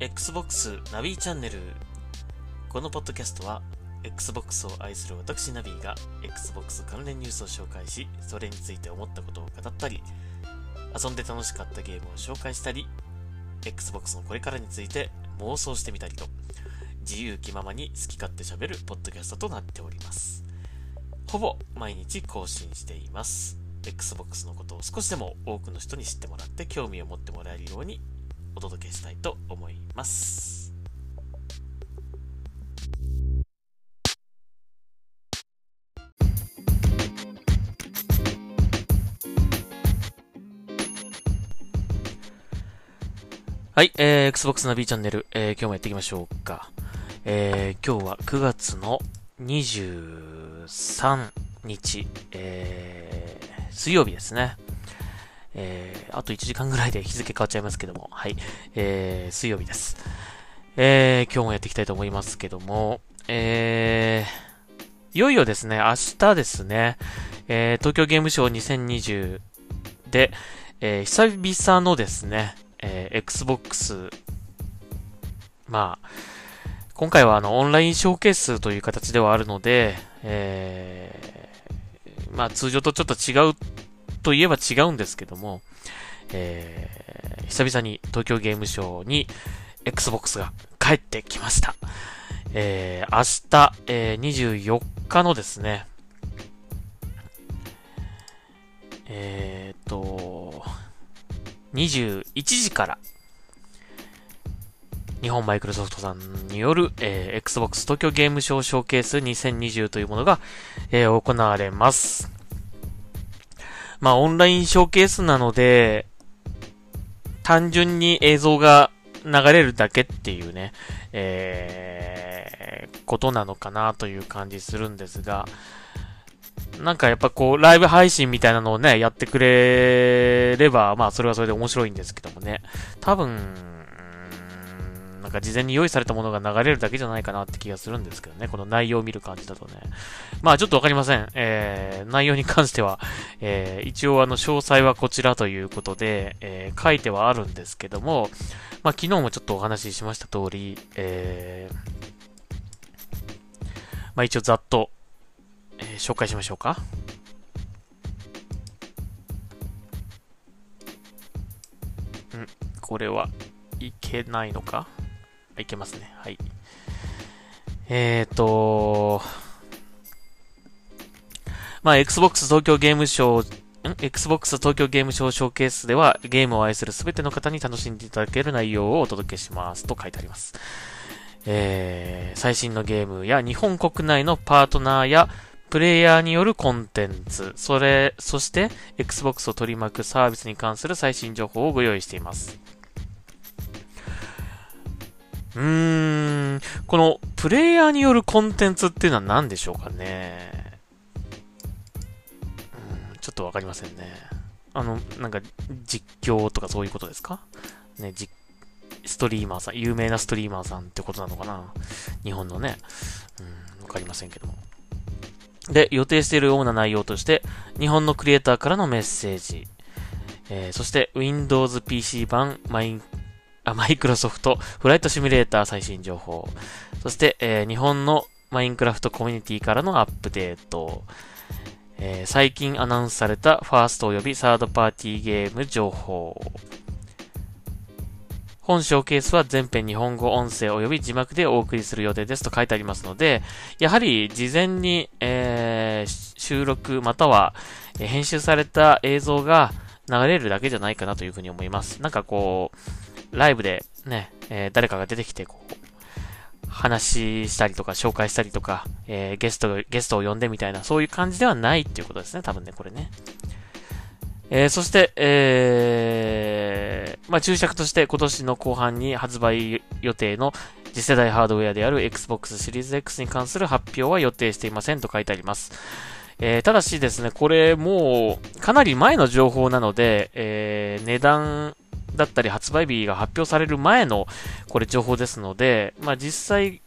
Xbox ナビチャンネル。このポッドキャストは Xbox を愛する私ナビが Xbox 関連ニュースを紹介しそれについて思ったことを語ったり遊んで楽しかったゲームを紹介したり Xbox のこれからについて妄想してみたりと自由気ままに好き勝手喋るポッドキャストとなっております。ほぼ毎日更新しています。Xbox のことを少しでも多くの人に知ってもらって興味を持ってもらえるようにお届けしたいと思います。はい、えー、Xbox ナビチャンネル、えー、今日もやっていきましょうか。えー、今日は9月の23日、えー、水曜日ですね。えー、あと1時間ぐらいで日付変わっちゃいますけども、はい、えー、水曜日です。えー、今日もやっていきたいと思いますけども、えー、いよいよですね、明日ですね、えー、東京ゲームショウ2020で、えー、久々のですね、えー、Xbox、まあ、今回はあの、オンラインショーケースという形ではあるので、えー、まあ通常とちょっと違うといえば違うんですけども、えー、久々に東京ゲームショウに Xbox が帰ってきました。えー、明日、えー、24日のですね、えーと、21時から、日本マイクロソフトさんによる、えー、Xbox 東京ゲームショウショーケース2020というものが、えー、行われます。まあ、オンラインショーケースなので、単純に映像が流れるだけっていうね、えー、ことなのかなという感じするんですが、なんかやっぱこう、ライブ配信みたいなのをね、やってくれれば、まあそれはそれで面白いんですけどもね、多分、なんか事前に用意されたものが流れるだけじゃないかなって気がするんですけどね。この内容を見る感じだとね。まあちょっとわかりません。えー、内容に関しては、えー、一応あの詳細はこちらということで、えー、書いてはあるんですけども、まあ昨日もちょっとお話ししました通り、えー、まあ一応ざっと、えー、紹介しましょうか。これはいけないのか？いけますね。はい。えーと、まあ、Xbox 東京ゲームショー、?Xbox 東京ゲームショーショーケースではゲームを愛するすべての方に楽しんでいただける内容をお届けしますと書いてあります。えー、最新のゲームや日本国内のパートナーやプレイヤーによるコンテンツ、それ、そして Xbox を取り巻くサービスに関する最新情報をご用意しています。うーん、このプレイヤーによるコンテンツっていうのは何でしょうかね。ちょっとわかりませんね。あの、なんか実況とかそういうことですか？ね、実、ストリーマーさん、有名なストリーマーさんってことなのかな？日本のね。うん、わかりませんけども。で、予定している主な内容として、日本のクリエイターからのメッセージ、えー、そして Windows PC 版マインあ、マイクロソフトフライトシミュレーター最新情報。そして、えー、日本のマインクラフトコミュニティからのアップデート。えー、最近アナウンスされたファースト及びサードパーティーゲーム情報。本ショーケースは全編日本語音声及び字幕でお送りする予定ですと書いてありますので、やはり事前に、えー、収録または、編集された映像が流れるだけじゃないかなというふうに思います。なんかこう、ライブでね、えー、誰かが出てきて、こう、話したりとか、紹介したりとか、えー、ゲスト、ゲストを呼んでみたいな、そういう感じではないっていうことですね、多分ね、これね。えー、そして、えー、まあ、注釈として今年の後半に発売予定の次世代ハードウェアである Xbox シリーズ X に関する発表は予定していませんと書いてあります。えー、ただしですね、これもう、かなり前の情報なので、えー、値段だったり発売日が発表される前の、これ情報ですので、まあ、実際、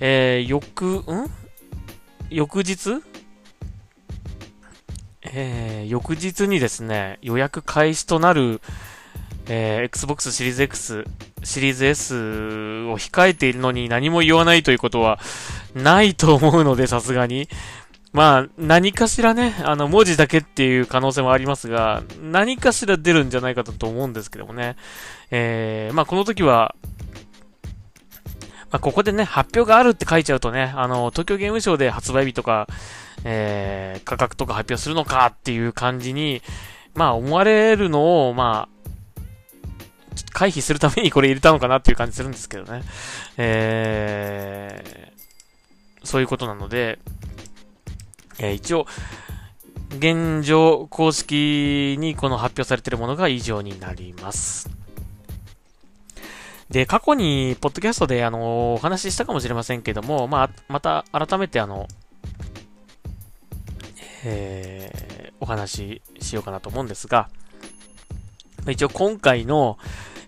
えー、翌、ん？翌日？えー、翌日にですね、予約開始となるえー、Xbox シリーズ X、シリーズ S を控えているのに何も言わないということはないと思うので、さすがに。まあ、何かしらね、あの、文字だけっていう可能性もありますが、何かしら出るんじゃないかと思うんですけどもね。えー、まあ、この時は、まあ、ここでね、発表があるって書いちゃうとね、あの、東京ゲームショウで発売日とか、えー、価格とか発表するのかっていう感じに、まあ、思われるのを、まあ、回避するためにこれ入れたのかなっていう感じするんですけどね。えー、そういうことなので、えー、一応、現状公式にこの発表されているものが以上になります。で、過去に、ポッドキャストで、あの、お話ししたかもしれませんけども、まあ、また、改めて、あの、えー、お話ししようかなと思うんですが、一応今回の、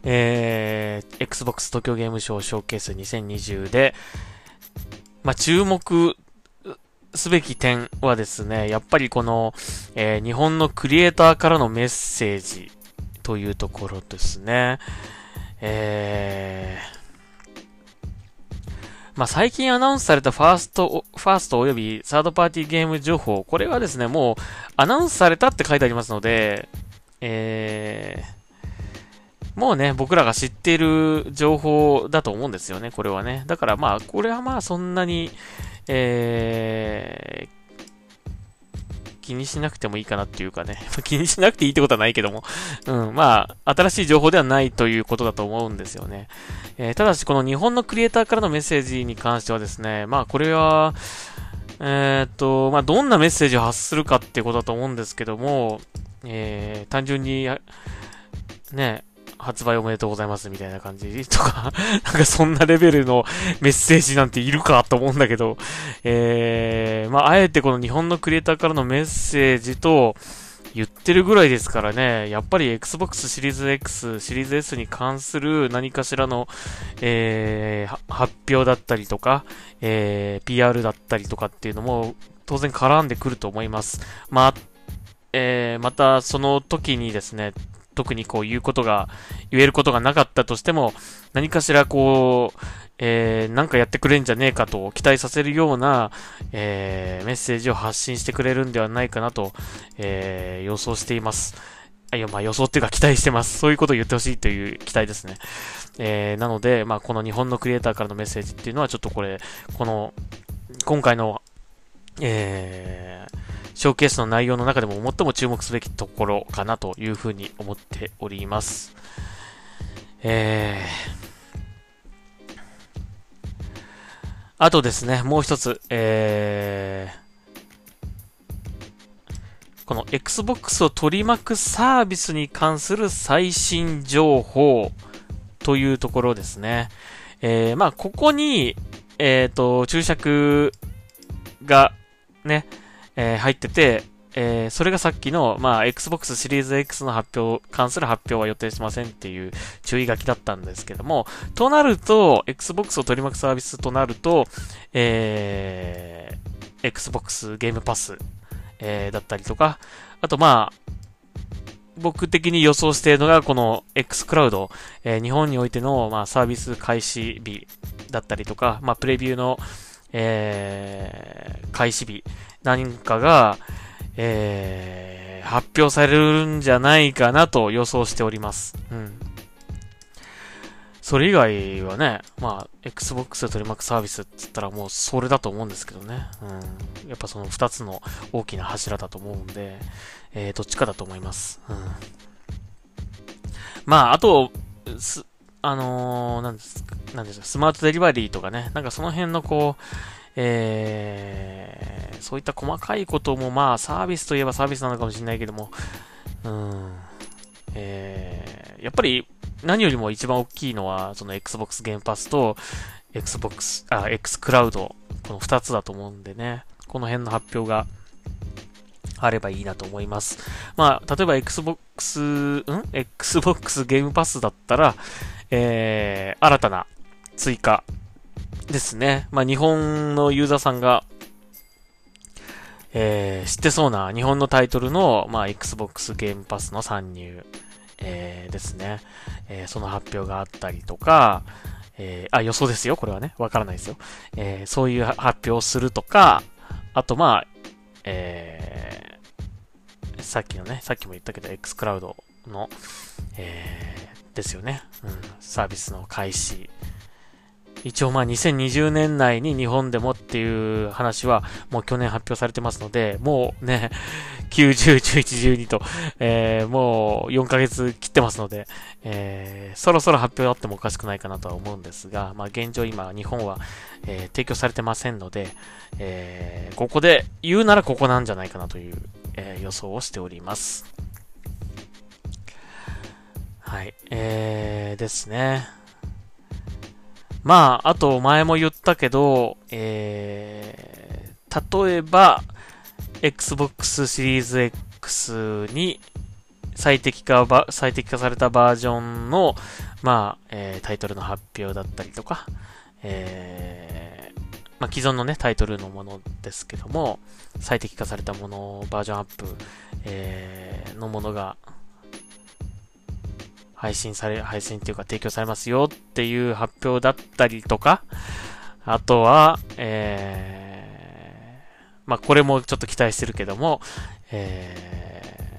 えー、Xbox 東京ゲームショウショーケース2020で、まあ、注目すべき点はですね、やっぱりこの、えー、日本のクリエイターからのメッセージというところですね。えー、まあ、最近アナウンスされたファースト、ファースト及びサードパーティーゲーム情報、これはですね、もうアナウンスされたって書いてありますので、えー、もうね、僕らが知っている情報だと思うんですよね、これはね。だからまあ、これはまあそんなに、えー、気にしなくてもいいかなっていうかね。気にしなくていいってことはないけども。うん、まあ、新しい情報ではないということだと思うんですよね。えー、ただし、この日本のクリエイターからのメッセージに関してはですね、まあ、これは、えー、っと、まあ、どんなメッセージを発するかってことだと思うんですけども、えー、単純に、ね、発売おめでとうございますみたいな感じ。とかなんかそんなレベルのメッセージなんているかと思うんだけど、えー、まあ、あえてこの日本のクリエイターからのメッセージと、言ってるぐらいですからね、やっぱり Xbox シリーズ X、シリーズ S に関する何かしらの、えー、発表だったりとか、えー、PR だったりとかっていうのも当然絡んでくると思います。まあ、えー、またその時にですね、特にこう言うことが、言えることがなかったとしても、何かしらこう、えー、なんかやってくれんじゃねえかと期待させるような、えー、メッセージを発信してくれるんではないかなと、えー、予想しています。いや、まあ予想っていうか期待してます。そういうことを言ってほしいという期待ですね。えー、なので、まあこの日本のクリエイターからのメッセージっていうのはちょっとこれ、この、今回の、えー、ショーケースの内容の中でも最も注目すべきところかなというふうに思っております。えー、あとですね、もう一つ、えー、この Xbox を取り巻くサービスに関する最新情報というところですね。えー、まあ、ここに、えっ、ー、と、注釈がね、えー、入ってて、えー、それがさっきの、まあ、Xbox シリーズ X の発表、関する発表は予定しませんっていう注意書きだったんですけども、となると、Xbox を取り巻くサービスとなると、えー、Xbox ゲームパス、えー、だったりとか、あとまあ、僕的に予想しているのが、この X クラウド、えー、日本においての、まあ、サービス開始日だったりとか、まあ、プレビューの、えー、開始日、何かが、えー、発表されるんじゃないかなと予想しております。うん。それ以外はね、まあ、Xbox で取り巻くサービスって言ったらもうそれだと思うんですけどね。うん。やっぱその二つの大きな柱だと思うんで、えー、どっちかだと思います。うん。まあ、あと、す、あのー、なんですか、なんですか、スマートデリバリーとかね、なんかその辺のこう、えー、そういった細かいこともまあサービスといえばサービスなのかもしれないけども、うん、えー、やっぱり何よりも一番大きいのはその Xbox ゲームパスと Xbox、あ、X クラウド、この二つだと思うんでね、この辺の発表があればいいなと思います。まあ、例えば Xbox、ん ?Xbox ゲームパスだったら、えー、新たな追加ですね。まあ、日本のユーザーさんが、えー、知ってそうな日本のタイトルの、まあ、Xbox ゲームパスの参入。えー、ですね、えー、その発表があったりとか、えー、あ、予想ですよ、これはね。わからないですよ。えー、そういう発表をするとか、あとまあ、えー、さっきのね、さっきも言ったけど、X クラウドの、えー、ですよね。うん、サービスの開始一応まあ2020年内に日本でもっていう話はもう去年発表されてますので、もうね、90、11、12と、えー、もう4ヶ月切ってますので、えー、そろそろ発表あってもおかしくないかなとは思うんですが、まあ現状今日本は、えー、提供されてませんので、えー、ここで言うならここなんじゃないかなという、えー、予想をしております。はい、えー、ですね。まあ、あと前も言ったけど、えー、例えば、Xbox シリーズ X に最適化最適化されたバージョンの、まあ、えー、タイトルの発表だったりとか、えー、まあ、既存のね、タイトルのものですけども、最適化されたもの、バージョンアップ、えー、のものが配信され、配信っていうか提供されますよっていう発表だったりとか、あとは、えー、まあ、これもちょっと期待してるけども、え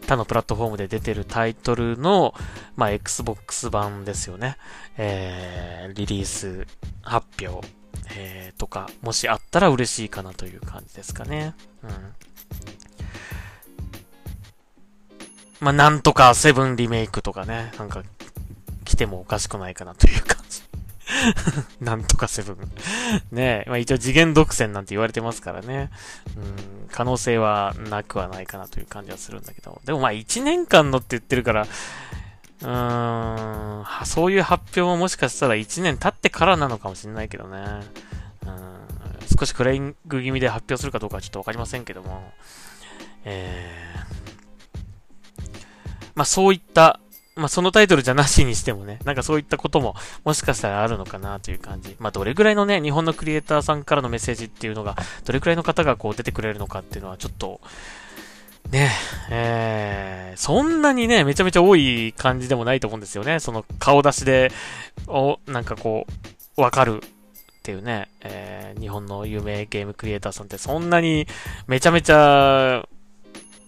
ー、他のプラットフォームで出てるタイトルの、まあ、Xbox 版ですよね。えー、リリース発表、えー、とか、もしあったら嬉しいかなという感じですかね。うん。まあ、なんとかセブンリメイクとかね、なんか、来てもおかしくないかなという感じ。なんとかセブン。ねえまあ一応次元独占なんて言われてますからね。うん、可能性はなくはないかなという感じはするんだけど。でもまあ1年間のって言ってるから、うーん、そういう発表ももしかしたら1年経ってからなのかもしれないけどね。うん、少しクレイング気味で発表するかどうかはちょっとわかりませんけども。えーまあそういった、まあそのタイトルじゃなしにしてもね、なんかそういったことももしかしたらあるのかなという感じ。まあどれぐらいのね、日本のクリエイターさんからのメッセージっていうのが、どれくらいの方がこう出てくれるのかっていうのはちょっと、ねえ、ー、そんなにね、めちゃめちゃ多い感じでもないと思うんですよね。その顔出しで、お、なんかこう、わかるっていうね、えー、日本の有名ゲームクリエイターさんってそんなにめちゃめちゃ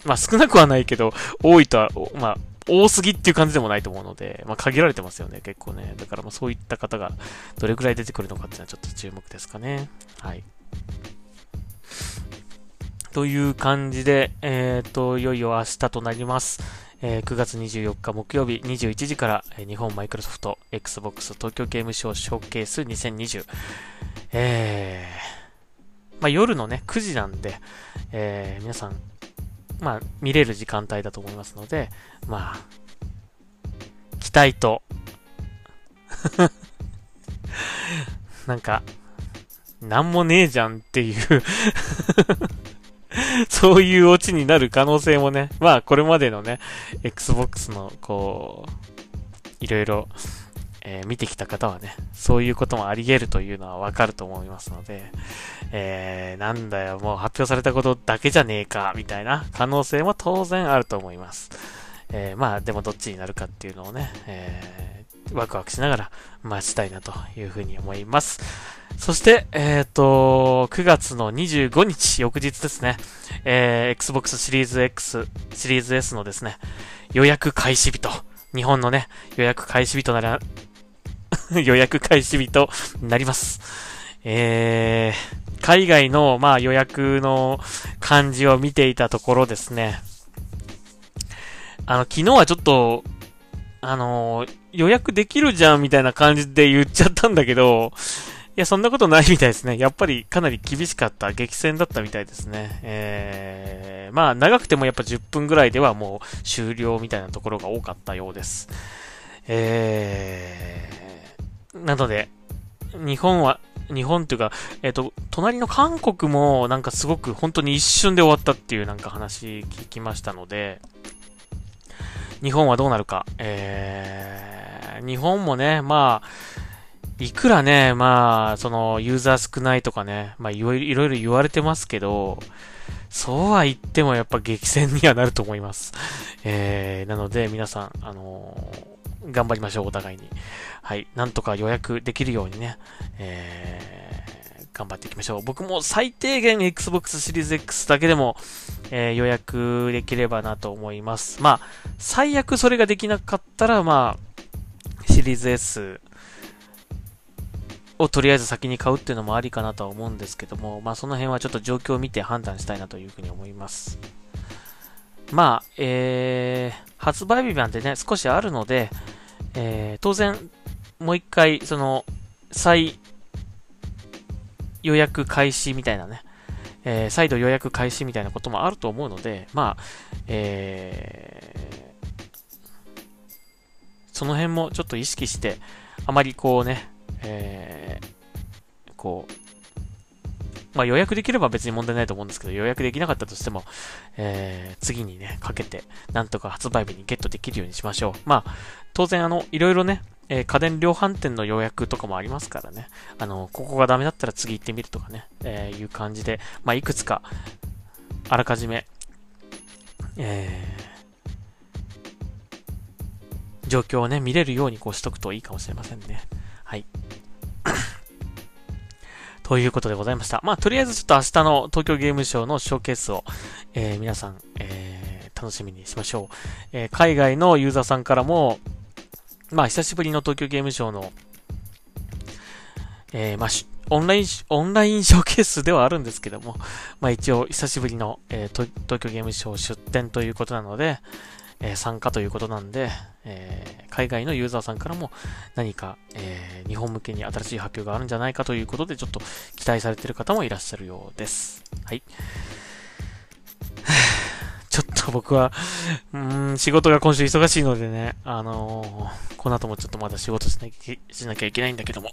まあ少なくはないけど、多いとは、まあ、多すぎっていう感じでもないと思うので、まあ限られてますよね、結構ね。だからまあそういった方がどれくらい出てくるのかっていうのはちょっと注目ですかね。はい。という感じで、えっ、ー、と、いよいよ明日となります。えー、9月24日木曜日21時から、えー、日本マイクロソフト Xbox 東京ゲームショウショーケース2020。えー、まあ夜のね、9時なんで、えー、皆さんまあ、見れる時間帯だと思いますので、まあ、期待と。なんか、なんもねえじゃんっていう。そういうオチになる可能性もね、まあこれまでのね、Xbox のこう、いろいろえー、見てきた方はね、そういうこともあり得るというのはわかると思いますので、えー、なんだよ、もう発表されたことだけじゃねえか、みたいな可能性も当然あると思います。えー、まあ、でもどっちになるかっていうのをね、えー、ワクワクしながら待ちたいなというふうに思います。そして、えっ、ー、と、9月の25日、翌日ですね、えー、Xbox シリーズ X、シリーズ S のですね、予約開始日と、日本のね、予約開始日となり、予約開始日となります。えー、海外の、まあ、予約の感じを見ていたところですね。あの、昨日はちょっと、あの予約できるじゃんみたいな感じで言っちゃったんだけど、いや、そんなことないみたいですね。やっぱりかなり厳しかった、激戦だったみたいですね。えー、まあ、長くてもやっぱ10分ぐらいではもう終了みたいなところが多かったようです。えー、なので、日本は、日本っていうか、えっ、ー、と、隣の韓国もなんかすごく本当に一瞬で終わったっていうなんか話聞きましたので、日本はどうなるか。えー、日本もね、まあ、いくらね、まあ、その、ユーザー少ないとかね、まあ、いろいろ言われてますけど、そうは言ってもやっぱ激戦にはなると思います。えー、なので皆さん、あのー、頑張りましょう、お互いに。はい。なんとか予約できるようにね、えー、頑張っていきましょう。僕も最低限 Xbox シリーズ X だけでも、えー、予約できればなと思います。まあ、最悪それができなかったら、まあ、シリーズ S をとりあえず先に買うっていうのもありかなとは思うんですけども、まあその辺はちょっと状況を見て判断したいなというふうに思います。まあ、えー、発売日なんてね、少しあるので、えー、当然、もう一回、その、再予約開始みたいなね、えー、再度予約開始みたいなこともあると思うので、まあ、えー、その辺もちょっと意識して、あまりこうね、えー、こう、まあ予約できれば別に問題ないと思うんですけど、予約できなかったとしても、えー、次にね、かけて、なんとか発売日にゲットできるようにしましょう。まあ、当然あの、いろいろね、えー、家電量販店の予約とかもありますからね。あの、ここがダメだったら次行ってみるとかね、えー、いう感じで、まあ、いくつか、あらかじめ、えー、状況をね、見れるようにこうしとくといいかもしれませんね。はい。ということでございました。まあ、とりあえずちょっと明日の東京ゲームショウのショーケースを、えー、皆さん、えー、楽しみにしましょう。えー、海外のユーザーさんからも、まあ、久しぶりの東京ゲームショウの、え、まあ、オンライン、オンラインショーケースではあるんですけども、まあ一応久しぶりの、えー、東京ゲームショウ出展ということなので、え、参加ということなんで、え、海外のユーザーさんからも何か、え、日本向けに新しい発表があるんじゃないかということで、ちょっと期待されてる方もいらっしゃるようです。はい。ちょっと僕は、うん、仕事が今週忙しいのでね、あのー、この後もちょっとまだ仕事しなきゃしなきゃいけないんだけども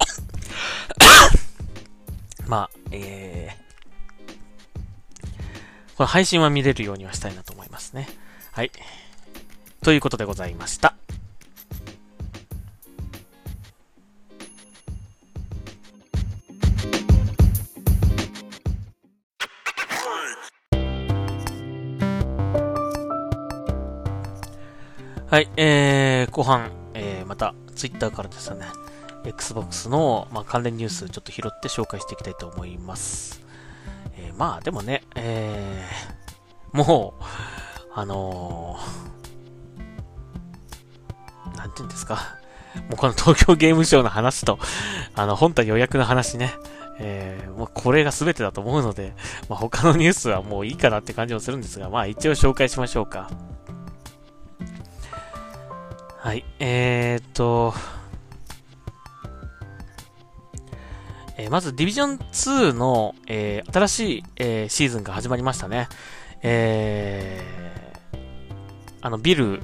まあ、えー、この配信は見れるようにはしたいなと思いますね。はい。ということでございました。はい、えー、後半、えー、また、ツイッターからですね、Xbox の、まあ、関連ニュースちょっと拾って紹介していきたいと思います。えー、まあ、でもね、えー、もう、あのー、なんて言うんですか。もうこの東京ゲームショウの話と、あの、本体予約の話ね、えー、もうこれが全てだと思うので、まあ、他のニュースはもういいかなって感じもするんですが、まあ一応紹介しましょうか。はい、えー、っと、えー、まず、ディビジョン2の、えー、新しい、えー、シーズンが始まりましたね。えー、あの、ビル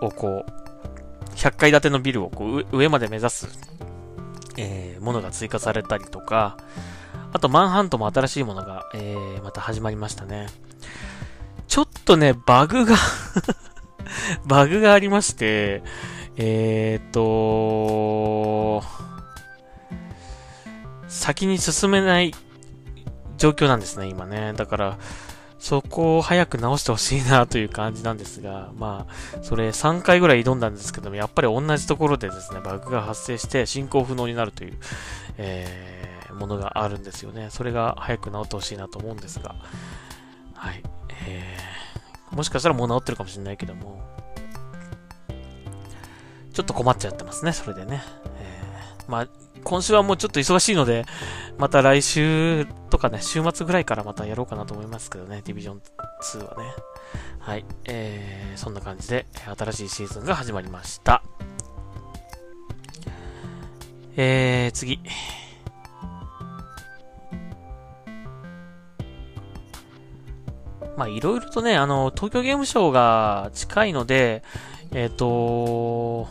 をこう、100階建てのビルをこう上まで目指す、えー、ものが追加されたりとか、あと、マンハントも新しいものが、えー、また始まりましたね。ちょっとね、バグが バグがありまして、えー、っと、先に進めない状況なんですね、今ね。だから、そこを早く直してほしいなという感じなんですが、まあ、それ3回ぐらい挑んだんですけども、やっぱり同じところでですね、バグが発生して進行不能になるという、えー、ものがあるんですよね。それが早く直ってほしいなと思うんですが、はい。えーもしかしたらもう治ってるかもしれないけども、ちょっと困っちゃってますね、それでね。えー、まあ、今週はもうちょっと忙しいので、また来週とかね、週末ぐらいからまたやろうかなと思いますけどね、ディビジョン2はね。はい、えー、そんな感じで、新しいシーズンが始まりました。えー、次。まあいろいろとね、あの、東京ゲームショウが近いので、えっ、ー、と、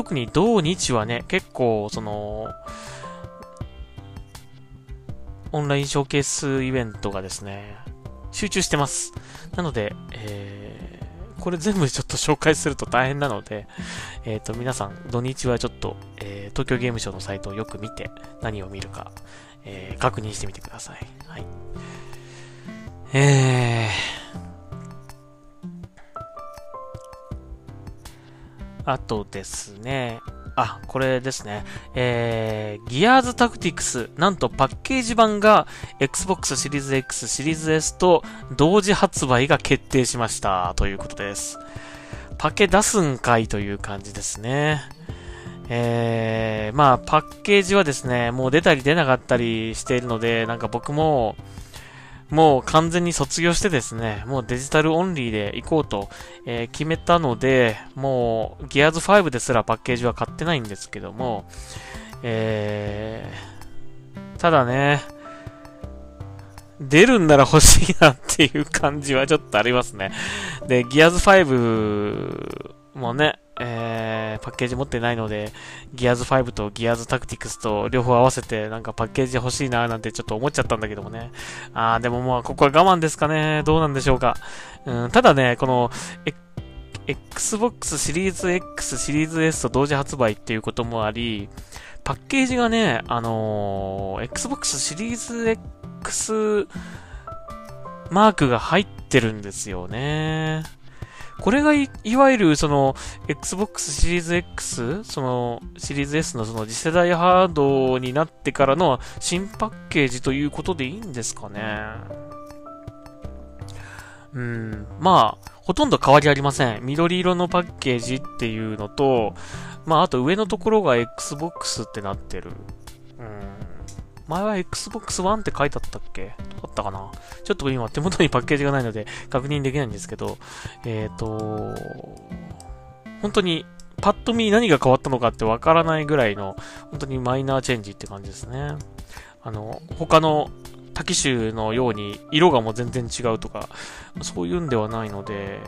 特に土日はね、結構、その、オンラインショーケースイベントがですね、集中してます。なので、えー、これ全部ちょっと紹介すると大変なので、えっ、ー、と、皆さん、土日はちょっと、えー、東京ゲームショウのサイトをよく見て、何を見るか、えー、確認してみてください。はい。えー、あとですね、あ、これですね。えー、ギアーズタクティクス、なんとパッケージ版が Xbox シリーズ X、シリーズ S と同時発売が決定しました。ということです。パケ出すんかいという感じですね。えー、まあ、パッケージはですね、もう出たり出なかったりしているので、なんか僕も、もう完全に卒業してですね、もうデジタルオンリーで行こうと、えー、決めたので、もうギアーズ5ですらパッケージは買ってないんですけども、えー、ただね、出るんなら欲しいなっていう感じはちょっとありますね。で、ギアーズ5もね、えー、パッケージ持ってないので、ギアーズ5とギアーズタクティクスと両方合わせてなんかパッケージ欲しいなーなんてちょっと思っちゃったんだけどもね。あー、でもまあ、ここは我慢ですかね。どうなんでしょうか。うん、ただね、この、Xbox シリーズ X、シリーズ S と同時発売っていうこともあり、パッケージがね、あのー、Xbox シリーズ X マークが入ってるんですよね。これがい、わゆるその、Xbox シリーズ X、その、シリーズ S のその次世代ハードになってからの新パッケージということでいいんですかね。うん、まあ、ほとんど変わりありません。緑色のパッケージっていうのと、まあ、あと上のところが Xbox ってなってる。うん。前は Xbox One って書いてあったっけ？あったかな？ちょっと今手元にパッケージがないので確認できないんですけど、えっ、ー、と、本当にパッと見何が変わったのかってわからないぐらいの、本当にマイナーチェンジって感じですね。あの、他の多機種のように色がもう全然違うとか、そういうんではないので、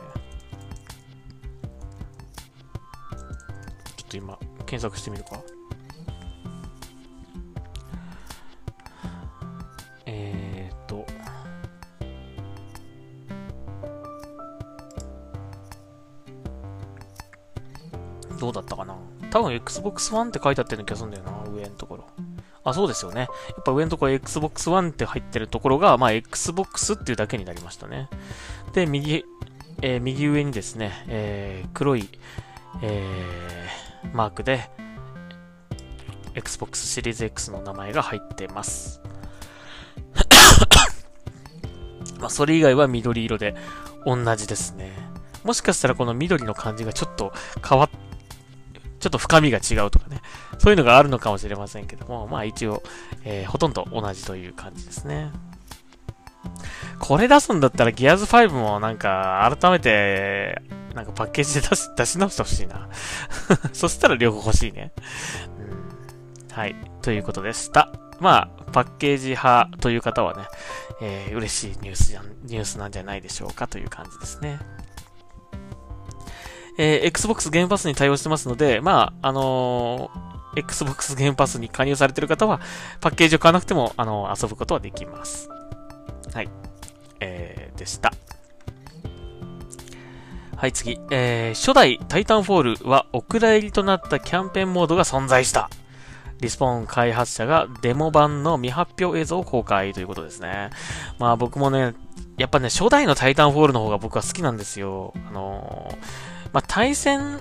ちょっと今、検索してみるか。どうだったかな？多分 Xbox One って書いてあってる気がするんだよな、上のところ。あ、そうですよね。やっぱ上のところ Xbox One って入ってるところが、まあ Xbox っていうだけになりましたね。で、右、えー、右上にですね、えー、黒い、えー、マークで、Xbox シリーズ X の名前が入ってます。まあ、それ以外は緑色で同じですね。もしかしたらこの緑の感じがちょっと変わっちょっと深みが違うとかね。そういうのがあるのかもしれませんけども、まあ一応、えー、ほとんど同じという感じですね。これ出すんだったらギアーズ5もなんか改めて、なんかパッケージで出し出し直してほしいな。そしたら両方欲しいね、うん。はい。ということでした。まあ、パッケージ派という方はね、えー、嬉しいニュースニュースなんじゃないでしょうかという感じですね。えー、Xbox ゲームパスに対応してますので、まあ、あのー、Xbox ゲームパスに加入されてる方は、パッケージを買わなくても、あのー、遊ぶことはできます。はい。えー、でした。はい、次。えー、初代タイタンフォールはお蔵入りとなったキャンペーンモードが存在した。リスポーン開発者がデモ版の未発表映像を公開ということですね。まあ僕もね、やっぱね、初代のタイタンフォールの方が僕は好きなんですよ。あのーまあ、対戦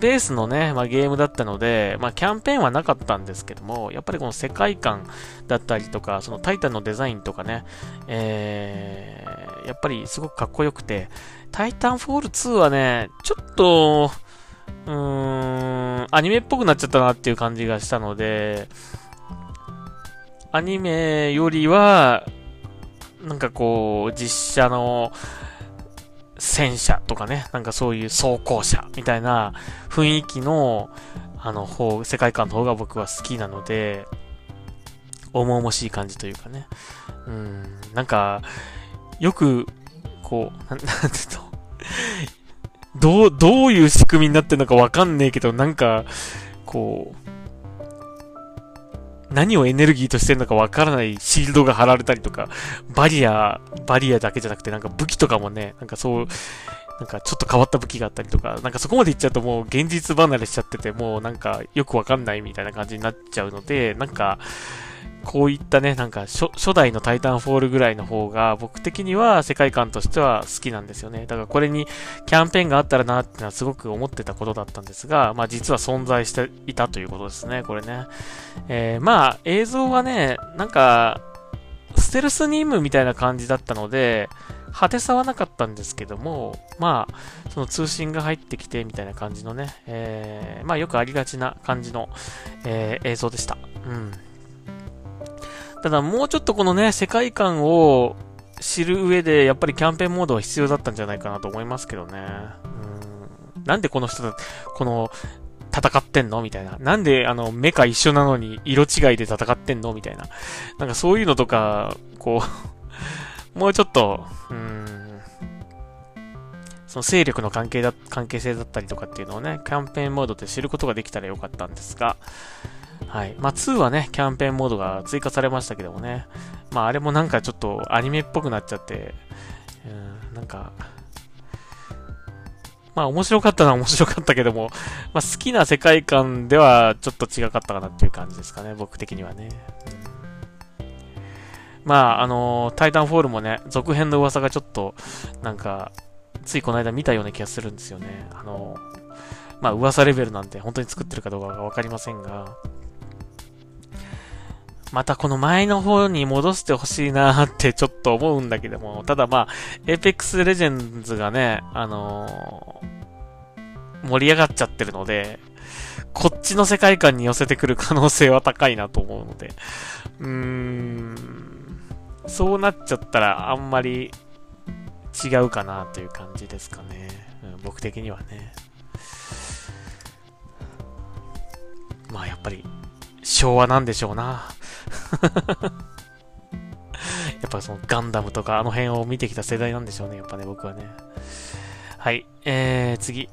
ベースのね、まあ、ゲームだったので、まあ、キャンペーンはなかったんですけども、やっぱりこの世界観だったりとか、そのタイタンのデザインとかね、えー、やっぱりすごくかっこよくて、タイタンフォール2はね、ちょっと、うーん、アニメっぽくなっちゃったなっていう感じがしたので、アニメよりは、なんかこう、実写の、戦車とかね、なんかそういう装甲車みたいな雰囲気の、あの方、世界観の方が僕は好きなので、重々しい感じというかね。うん、なんか、よく、こう、なん、なんていうの、どう、どういう仕組みになってるのかわかんねえけど、なんか、こう、何をエネルギーとしてるのかわからないシールドが貼られたりとか、バリア、バリアだけじゃなくてなんか武器とかもね、なんかそう、なんかちょっと変わった武器があったりとか、なんかそこまでいっちゃうともう現実離れしちゃってて、もうなんかよくわかんないみたいな感じになっちゃうので、なんか、こういったね、なんか初代のタイタンフォールぐらいの方が僕的には世界観としては好きなんですよね。だからこれにキャンペーンがあったらなってのはすごく思ってたことだったんですが、まあ実は存在していたということですね、これね。えー、まあ映像はね、なんか、ステルスニームみたいな感じだったので、派手さはなかったんですけども、まあ、その通信が入ってきてみたいな感じのね、えー、まあよくありがちな感じの、えー、映像でした。うん。ただもうちょっとこのね、世界観を知る上で、やっぱりキャンペーンモードは必要だったんじゃないかなと思いますけどね。うん。なんでこの人だ、この、戦ってんのみたいな。なんで、あの、メカ一緒なのに色違いで戦ってんのみたいな。なんかそういうのとか、こう もうちょっと、うん、その勢力の関係だ、関係性だったりとかっていうのをね、キャンペーンモードで知ることができたらよかったんですが、はい。まあ、2はね、キャンペーンモードが追加されましたけどもね。まあ、あれもなんかちょっとアニメっぽくなっちゃって、うん、なんか、まあ面白かったのは面白かったけども、まあ好きな世界観ではちょっと違かったかなっていう感じですかね、僕的にはね。まああのー、タイタンフォールもね、続編の噂がちょっと、なんか、ついこの間見たような気がするんですよね。あのー、まあ噂レベルなんて本当に作ってるかどうかがわかりませんが、またこの前の方に戻してほしいなってちょっと思うんだけども、ただまあ、Apex Legends がね、あのー、盛り上がっちゃってるので、こっちの世界観に寄せてくる可能性は高いなと思うので、うーん、そうなっちゃったらあんまり違うかなという感じですかね。うん、僕的にはね。まあやっぱり昭和なんでしょうな。やっぱそのガンダムとかあの辺を見てきた世代なんでしょうね、やっぱね、僕はね。はい、えー、次。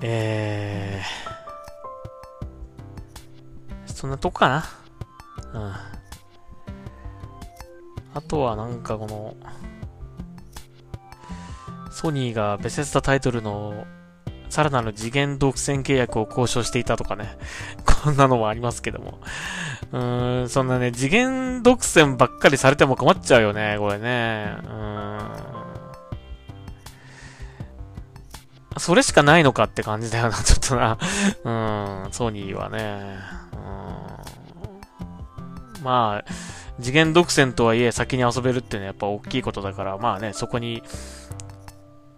えー、そんなとこかな？うん。あとはなんかこの、ソニーがベセスタタイトルのさらなる次元独占契約を交渉していたとかね。こんなのもありますけども。うーん、そんなね、次元独占ばっかりされても困っちゃうよね、これね。うーん。それしかないのかって感じだよな、ちょっとな。うん、ソニーはね。うん。まあ、次元独占とはいえ先に遊べるっていうのはやっぱ大きいことだから、まあね、そこに、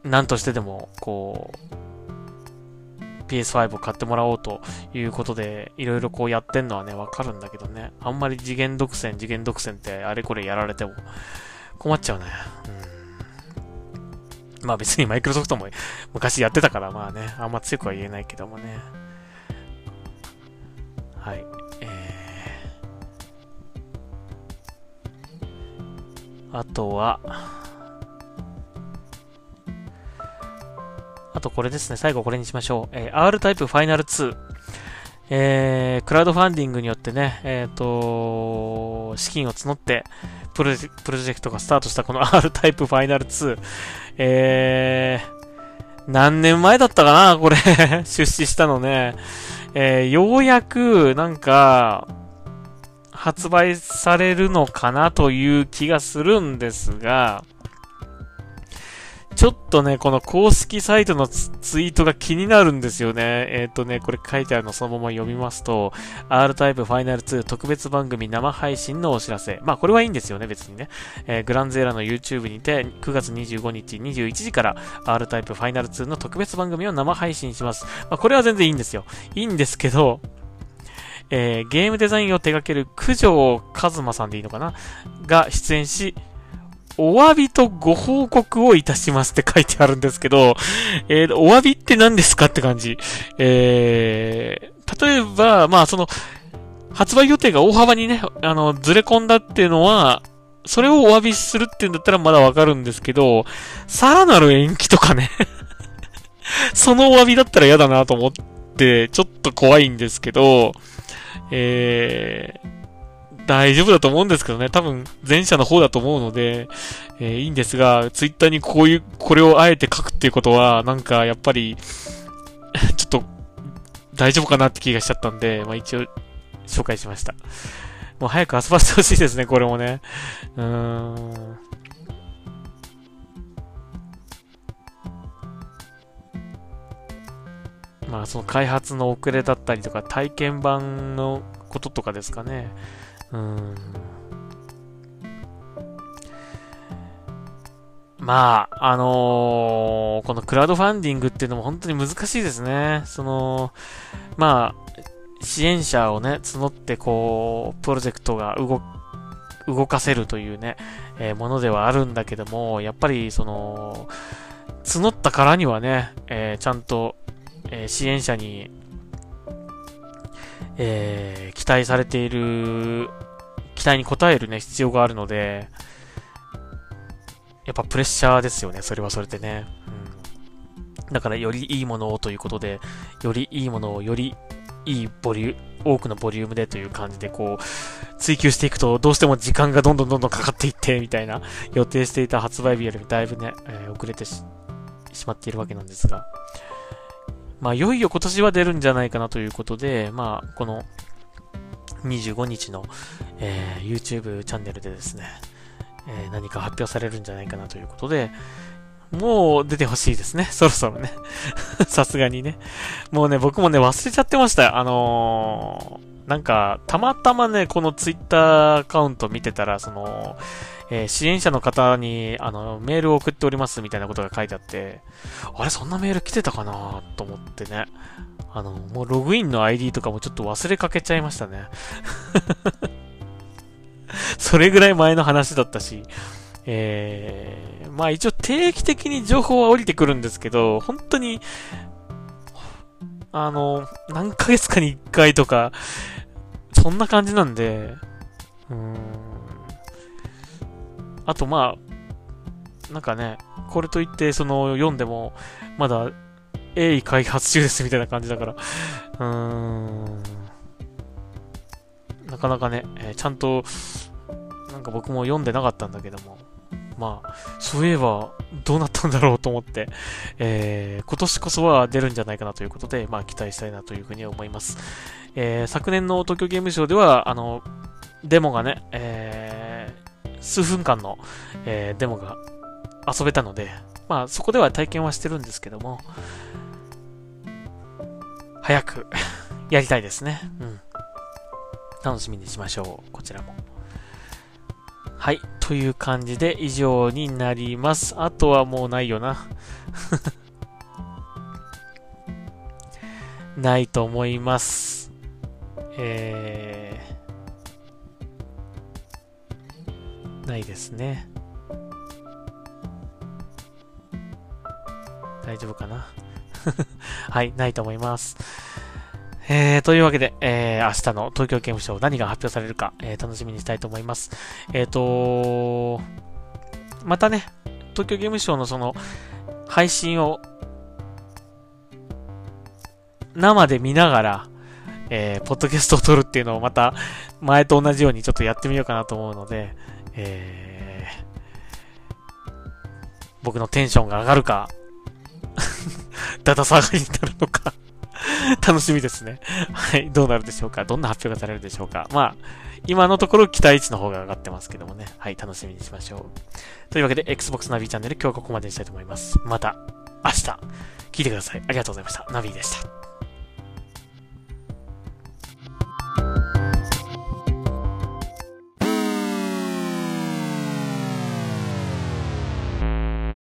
何としてでも、こう、PS5 を買ってもらおうということで、いろいろこうやってんのはね、わかるんだけどね。あんまり次元独占、次元独占ってあれこれやられても困っちゃうね。うん。まあ別にマイクロソフトも昔やってたからまあね、あんま強くは言えないけどもね。はい。えー、あとは、あとこれですね、最後これにしましょう。えー、R タイプファイナル2。えー、クラウドファンディングによってね、えっ、ー、と、資金を募って、プロジェクトがスタートしたこの R タイプファイナル2。えー、何年前だったかなこれ 出資したのね。えー、ようやく、なんか、発売されるのかなという気がするんですが、ちょっとね、この公式サイトのツイートが気になるんですよね。えっ、ー、とね、これ書いてあるのそのまま読みますと、R タイプファイナル2特別番組生配信のお知らせ。まあこれはいいんですよね、別にね。えー、グランゼーラの YouTube にて9月25日21時から R タイプファイナル2の特別番組を生配信します。まあこれは全然いいんですよ。いいんですけど、えー、ゲームデザインを手掛ける九条和馬さんでいいのかな？が出演し、お詫びとご報告をいたしますって書いてあるんですけど、えー、お詫びって何ですかって感じ。えー、例えば、まあその、発売予定が大幅にね、あの、ずれ込んだっていうのは、それをお詫びするっていうんだったらまだわかるんですけど、さらなる延期とかね そのお詫びだったら嫌だなと思って、ちょっと怖いんですけど、えー、大丈夫だと思うんですけどね。多分、前者の方だと思うので、えー、いいんですが、ツイッターにこういう、これをあえて書くっていうことは、なんか、やっぱり ちょっと、大丈夫かなって気がしちゃったんで、まあ一応紹介しました。もう早く遊ばせてほしいですね、これもね。うーん。まあその開発の遅れだったりとか体験版のこととかですかね。まあ、あのーこのクラウドファンディングっていうのも本当に難しいですね。その、まあ、支援者をね、募ってこう、プロジェクトが動、動かせるというね、えーものではあるんだけども、やっぱりその、募ったからにはね、えーちゃんと、え支援者に、え期待されている、期待に応えるね、必要があるので、やっぱプレッシャーですよね、それはそれでね。うん。だからよりいいものをということで、よりいいものをよりいいボリュー、多くのボリュームでという感じでこう、追求していくと、どうしても時間がどんどんどんどんかかっていって、みたいな、予定していた発売日よりもだいぶね、えー遅れてしまっているわけなんですが。まあ、いよいよ今年は出るんじゃないかなということで、まあ、この、25日の、えー YouTube チャンネルでですね、えー何か発表されるんじゃないかなということで、もう出てほしいですね。そろそろね。さすがにね。もうね、僕もね、忘れちゃってましたよ。あのーなんか、たまたまね、このツイッターアカウント見てたら、その、えー支援者の方に、あの、メールを送っておりますみたいなことが書いてあって、あれ、そんなメール来てたかなと思ってね。あの、もうログインの ID とかもちょっと忘れかけちゃいましたね。それぐらい前の話だったし、えー、まあ一応定期的に情報は降りてくるんですけど、本当に、あの、何ヶ月かに一回とか、そんな感じなんで、うん。あとまあ、なんかね、これといって、その、読んでも、まだ、鋭意開発中ですみたいな感じだから、うーん。なかなかね、えーちゃんと、なんか僕も読んでなかったんだけども、まあ、そういえば、どうなったんだろうと思って、えー今年こそは出るんじゃないかなということで、まあ、期待したいなというふうに思います。えー昨年の東京ゲームショウでは、あの、デモがね、えー数分間の、えデモが遊べたので、まあ、そこでは体験はしてるんですけども、早く やりたいですね。うん。楽しみにしましょう。こちらも。はい。という感じで以上になります。あとはもうないよな。ないと思います。えー、ないですね。大丈夫かな？はい、ないと思います。えー、というわけで、えー、明日の東京ゲームショウ何が発表されるか、えー、楽しみにしたいと思います。えっ、とまたね、東京ゲームショウのその、配信を、生で見ながら、えー、ポッドキャストを撮るっていうのをまた、前と同じようにちょっとやってみようかなと思うので、えー、僕のテンションが上がるか、だだ下がりになるのか 楽しみですね。はい。どうなるでしょうかどんな発表がされるでしょうかまあ、今のところ期待値の方が上がってますけどもね。はい。楽しみにしましょう。というわけで、Xbox ナビチャンネル今日はここまでにしたいと思います。また、明日、聞いてください。ありがとうございました。ナビでした。